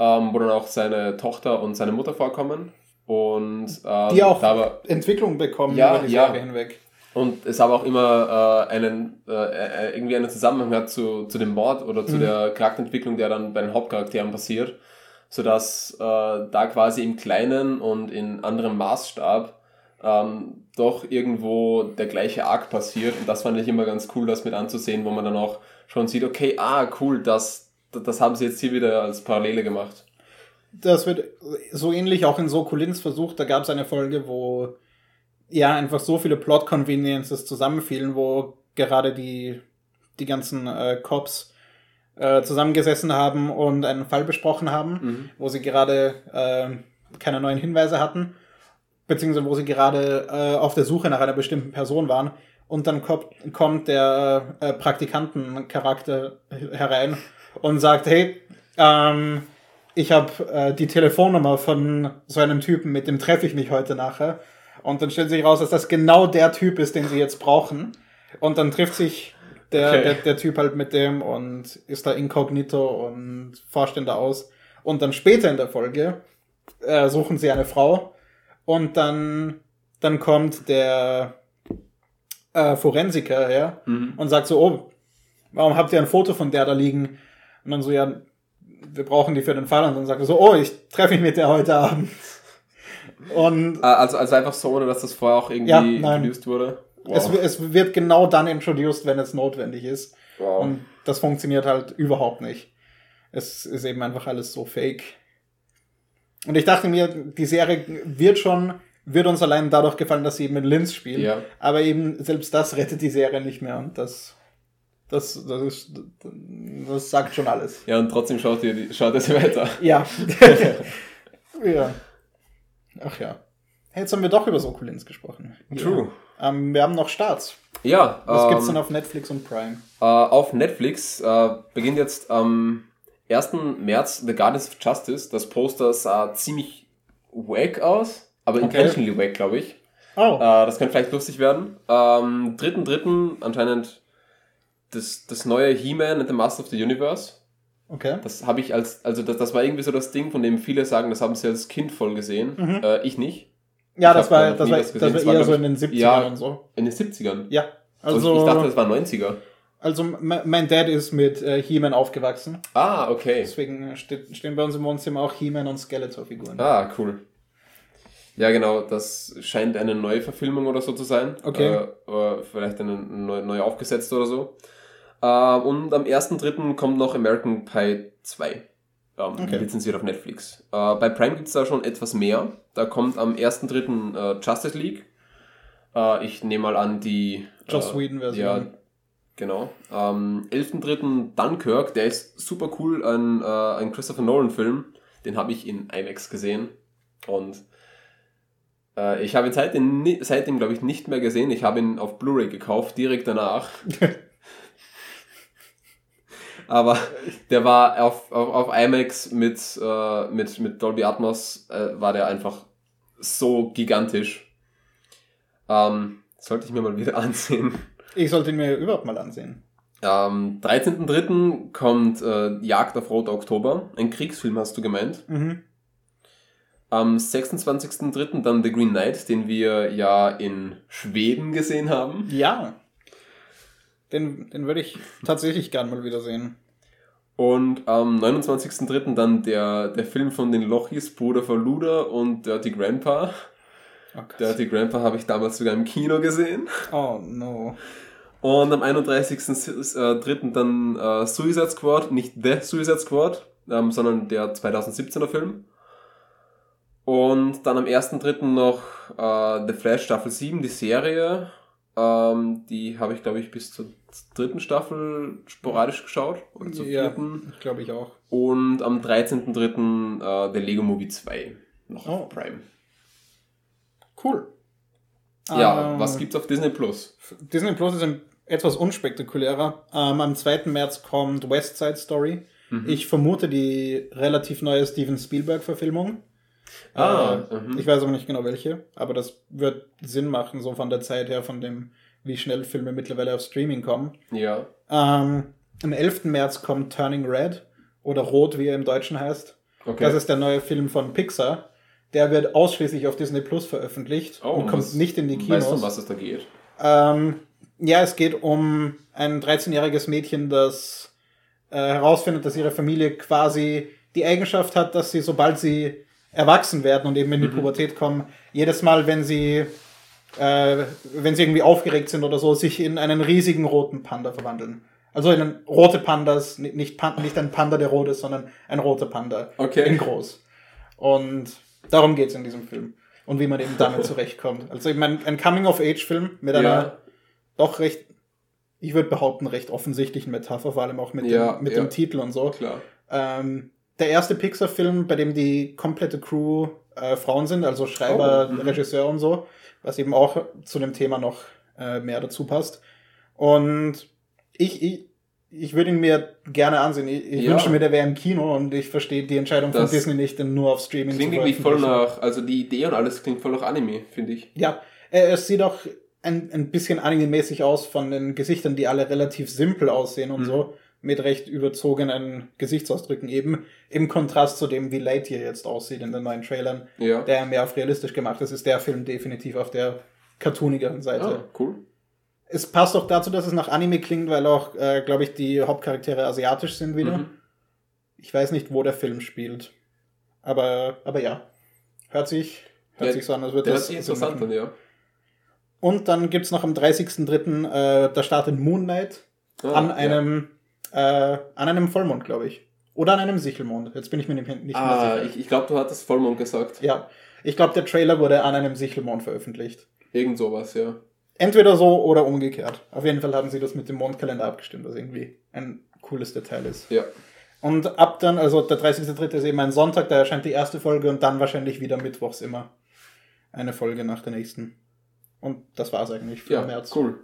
ähm, wo dann auch seine Tochter und seine Mutter vorkommen. Und ähm, die auch war, Entwicklung bekommen Ja, über die ja. Serie hinweg. und es aber auch immer äh, einen äh, äh, irgendwie einen Zusammenhang hat zu, zu dem Mord oder zu Mhm. der Charakterentwicklung, der dann bei den Hauptcharakteren passiert, sodass äh, da quasi im kleinen und in anderem Maßstab ähm, doch irgendwo der gleiche Arc passiert und das fand ich immer ganz cool, das mit anzusehen, wo man dann auch schon sieht, okay, ah, cool, das, das haben sie jetzt hier wieder als Parallele gemacht. Das wird so ähnlich auch in Sokulins versucht. Da gab es eine Folge, wo ja einfach so viele Plot-Conveniences zusammenfielen, wo gerade die, die ganzen äh, Cops äh, zusammengesessen haben und einen Fall besprochen haben, Mhm. wo sie gerade äh, keine neuen Hinweise hatten, beziehungsweise wo sie gerade äh, auf der Suche nach einer bestimmten Person waren. Und dann kommt, kommt der äh, Praktikantencharakter herein und sagt, hey, ähm, ich habe äh, die Telefonnummer von so einem Typen, mit dem treffe ich mich heute nachher. Und dann stellt sich raus, dass das genau der Typ ist, den sie jetzt brauchen. Und dann trifft sich der, Okay. der, der Typ halt mit dem und ist da inkognito und forscht ihn da aus. Und dann später in der Folge äh, suchen sie eine Frau und dann, dann kommt der äh, Forensiker her Mhm. und sagt so, oh, warum habt ihr ein Foto von der da liegen? Und dann so, ja, wir brauchen die für den Fall. Und dann sagt er so, oh, ich treffe mich mit der heute Abend. Und Ah, Also, also einfach so, oder dass das vorher auch irgendwie Ja, introduced wurde? es, es wird genau dann introduced, wenn es notwendig ist. wow. Und das funktioniert halt überhaupt nicht. Es ist eben einfach alles so fake. Und ich dachte mir, die Serie wird schon, wird uns allein dadurch gefallen, dass sie eben in Linz spielen. Ja. Aber eben selbst das rettet die Serie nicht mehr. Und das, das, das, ist, das sagt schon alles. Ja, und trotzdem schaut ihr, schaut sie weiter. Ja. ja. Ach ja. Jetzt haben wir doch über Sokulins gesprochen. True. Ähm, wir haben noch Starts. Ja, Was ähm, gibt's denn auf Netflix und Prime? Äh, auf Netflix äh, beginnt jetzt am 1. März The Guardians of Justice. Das Poster sah ziemlich wack aus, aber Okay. intentionally wack, glaube ich. Oh, Äh, das könnte vielleicht lustig werden. Ähm, 3.3. anscheinend das, das neue He-Man and the Master of the Universe. okay. Das habe ich als, also das, das war irgendwie so das Ding, von dem viele sagen, das haben sie als Kind voll gesehen. Mhm. Äh, ich nicht. Ja, Ich das war, das war, das war Das war, eher so in ich, den 70ern ja, und so. In den 70ern. Ja. Also, Also, ich dachte, das war 90er. also me- mein Dad ist mit äh, He-Man aufgewachsen. Ah, okay. Deswegen steht, stehen bei uns im Wohnzimmer auch He-Man und Skeletor-Figuren. Ah, cool. Ja, genau, das scheint eine neue Verfilmung oder so zu sein. Okay. Äh, oder vielleicht eine neu, neu aufgesetzt oder so. Äh, und am 1.3. kommt noch American Pie 2. Ähm, Okay. Lizenziert auf Netflix. Äh, bei Prime gibt es da schon etwas mehr. Da kommt am 1.3. Äh, Justice League. Ich nehme mal an, die. Joss Whedon-Version. Ja, genau. Am 11.3. Dunkirk, der ist super cool, ein, ein Christopher Nolan-Film. Den habe ich in IMAX gesehen. Und ich habe ihn seitdem, seitdem glaube ich, nicht mehr gesehen. Ich habe ihn auf Blu-ray gekauft, direkt danach. Aber der war auf, auf, auf IMAX mit, äh, mit, mit Dolby Atmos, äh, war der einfach so gigantisch. Ähm, sollte ich mir mal wieder ansehen. Ich sollte ihn mir überhaupt mal ansehen. Am 13.03. kommt äh, Jagd auf Roter Oktober. Ein Kriegsfilm, hast du gemeint. Mhm. Am 26.03. dann The Green Knight, den wir ja in Schweden gesehen haben. Ja. Den, den würde ich tatsächlich gern mal wieder sehen. Und am 29.03. dann der, der Film von den Lochis, Bruder von Luda und Dirty Grandpa. Oh. Dirty Grandpa habe ich damals sogar im Kino gesehen. oh no. Und am 31.03. dann äh, Suicide Squad, nicht The Suicide Squad, ähm, sondern der 2017er Film. Und dann am 1.03. noch äh, The Flash Staffel 7, die Serie. Ähm, die habe ich, glaube ich, bis zur dritten Staffel sporadisch geschaut. Oder zur Ja, vierten. glaube ich auch. Und am 13.03. Äh, The Lego Movie 2. Noch Oh. auf Prime. Cool. Ja, Ähm, was gibt's auf Disney Plus? Disney Plus ist ein etwas unspektakulärer. Ähm, am 2. März kommt West Side Story. Mhm. Ich vermute die relativ neue Steven Spielberg-Verfilmung. Ah, äh, mhm. ich weiß aber nicht genau welche, aber das wird Sinn machen, so von der Zeit her, von dem, wie schnell Filme mittlerweile auf Streaming kommen. Ja. Ähm, am 11. März kommt Turning Red oder Rot, wie er im Deutschen heißt. Okay. Das ist der neue Film von Pixar. Der wird ausschließlich auf Disney Plus veröffentlicht und kommt Oh, nicht in die Weißt du, um Kinos. was es da geht? Ähm, ja, es geht um ein 13-jähriges Mädchen, das äh, herausfindet, dass ihre Familie quasi die Eigenschaft hat, dass sie, sobald sie erwachsen werden und eben in die Pubertät kommen, jedes Mal, wenn sie, äh, wenn sie irgendwie aufgeregt sind oder so, sich in einen riesigen roten Panda verwandeln. Also in einen rote Pandas, ni- nicht, Pan nicht ein Panda, der rot ist, sondern ein roter Panda. Okay. In groß. Und darum geht's in diesem Film. Und wie man eben damit zurechtkommt. Also eben ein, ein Coming-of-Age-Film mit einer Ja. doch recht, ich würde behaupten, recht offensichtlichen Metapher, vor allem auch mit, Ja, dem, mit ja. dem Titel und so. Klar. Ähm, der erste Pixar-Film, bei dem die komplette Crew äh, Frauen sind, also Schreiber, Oh, mhm. Regisseur und so, was eben auch zu dem Thema noch äh, mehr dazu passt. Und ich, ich, ich würde ihn mir gerne ansehen. Ich, ich Ja. wünsche mir, der wäre im Kino und ich verstehe die Entscheidung von Das Disney nicht, den nur auf Streaming Klingt irgendwie voll nach, also die Idee und alles klingt voll nach Anime, finde ich. Ja, es sieht auch ein, ein bisschen anime-mäßig aus von den Gesichtern, die alle relativ simpel aussehen und Mhm. so, mit recht überzogenen Gesichtsausdrücken eben, im Kontrast zu dem, wie Lightyear jetzt aussieht in den neuen Trailern, Ja. der mehr auf realistisch gemacht ist, ist der Film definitiv auf der cartoonigeren Seite. ah, cool. Es passt auch dazu, dass es nach Anime klingt, weil auch, äh, glaube ich, die Hauptcharaktere asiatisch sind wieder. Mhm. Ich weiß nicht, wo der Film spielt. Aber, aber ja. Hört sich, hört Ja, sich so an, als würde hört das sich Sinn interessant an, ja. Und dann gibt's noch am 30.03. Äh, da startet Moon Knight Ah, an ja. Äh, an einem Vollmond, glaube ich. Oder an einem Sichelmond. Jetzt bin ich mir nicht, nicht mehr Ah, sicher. ich, ich glaube, du hattest Vollmond gesagt. ja. Ich glaube, der Trailer wurde an einem Sichelmond veröffentlicht. Irgend sowas, ja. Entweder so oder umgekehrt. Auf jeden Fall haben sie das mit dem Mondkalender abgestimmt, was irgendwie ein cooles Detail ist. Ja. Und ab dann, also der 30.03. ist eben ein Sonntag, da erscheint die erste Folge und dann wahrscheinlich wieder mittwochs immer eine Folge nach der nächsten. Und das war's eigentlich für Ja, März. cool.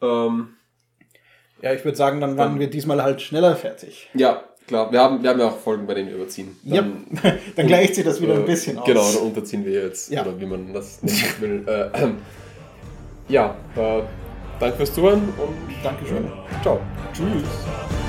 Ähm, Ja, ich würde sagen, dann waren Dann- wir diesmal halt schneller fertig. ja, klar. Wir haben, wir haben ja auch Folgen, bei denen wir überziehen. Ja, dann gleicht sich das wieder ein äh, bisschen aus. Genau, dann unterziehen wir jetzt. Ja. Oder wie man das nennen will. Äh, ähm, ja, äh, danke fürs Zuhören und Dankeschön. ciao. Tschüss.